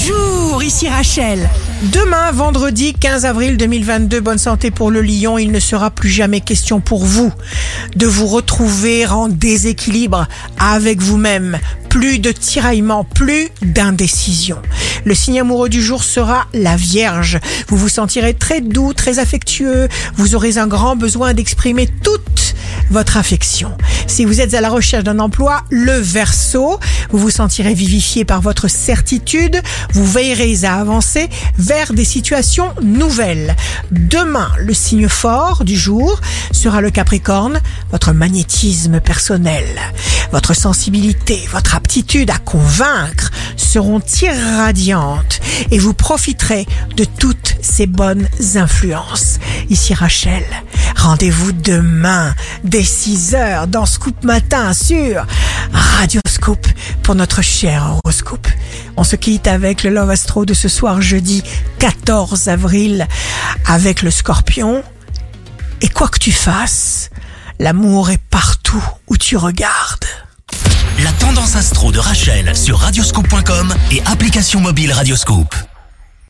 Bonjour, ici Rachel. Demain, vendredi 15 avril 2022, bonne santé pour le lion, il ne sera plus jamais question pour vous de vous retrouver en déséquilibre avec vous-même. Plus de tiraillement, plus d'indécision. Le signe amoureux du jour sera la Vierge. Vous vous sentirez très doux, très affectueux. Vous aurez un grand besoin d'exprimer toute votre affection. Si vous êtes à la recherche d'un emploi, le Verseau, vous vous sentirez vivifié par votre certitude. Vous veillerez à avancer vers des situations nouvelles. Demain, le signe fort du jour sera le Capricorne, votre magnétisme personnel, votre sensibilité, votre aptitude à convaincre seront irradiantes et vous profiterez de toutes ces bonnes influences. Ici Rachel, rendez-vous demain dès 6 heures dans Scoop Matin sur Radio Scoop pour notre cher horoscope. On se quitte avec le Love Astro de ce soir jeudi 14 avril avec le scorpion. Et quoi que tu fasses, l'amour est partout où tu regardes. La tendance astro de Rachel sur radioscope.com et application mobile Radioscope.